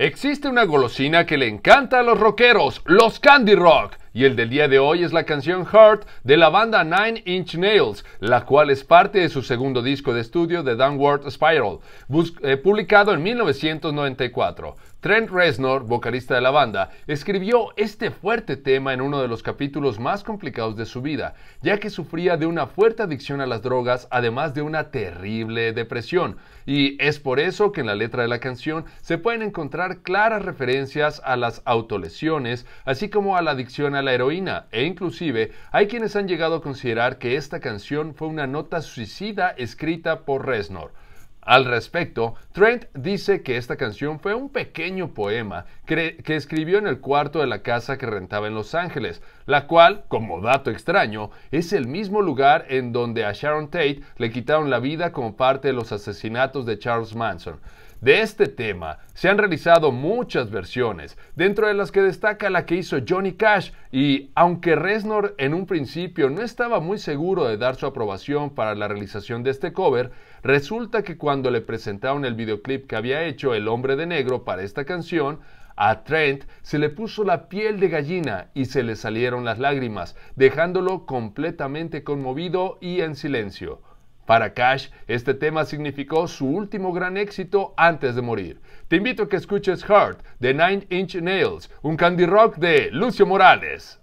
Existe una golosina que le encanta a los rockeros, los Candy Rock, y el del día de hoy es la canción Heart de la banda Nine Inch Nails, la cual es parte de su segundo disco de estudio The Downward Spiral, eh, publicado en 1994. Trent Reznor, vocalista de la banda, escribió este fuerte tema en uno de los capítulos más complicados de su vida, ya que sufría de una fuerte adicción a las drogas, además de una terrible depresión. Y es por eso que en la letra de la canción se pueden encontrar claras referencias a las autolesiones, así como a la adicción a la heroína, e inclusive hay quienes han llegado a considerar que esta canción fue una nota suicida escrita por Reznor. Al respecto, Trent dice que esta canción fue un pequeño poema que, escribió en el cuarto de la casa que rentaba en Los Ángeles, la cual, como dato extraño, es el mismo lugar en donde a Sharon Tate le quitaron la vida como parte de los asesinatos de Charles Manson. De este tema se han realizado muchas versiones, dentro de las que destaca la que hizo Johnny Cash, y aunque Reznor en un principio no estaba muy seguro de dar su aprobación para la realización de este cover, resulta que cuando le presentaron el videoclip que había hecho El hombre de negro para esta canción, a Trent se le puso la piel de gallina y se le salieron las lágrimas, dejándolo completamente conmovido y en silencio. Para Cash, este tema significó su último gran éxito antes de morir. Te invito a que escuches Heart de Nine Inch Nails, un candy rock de Lucio Morales.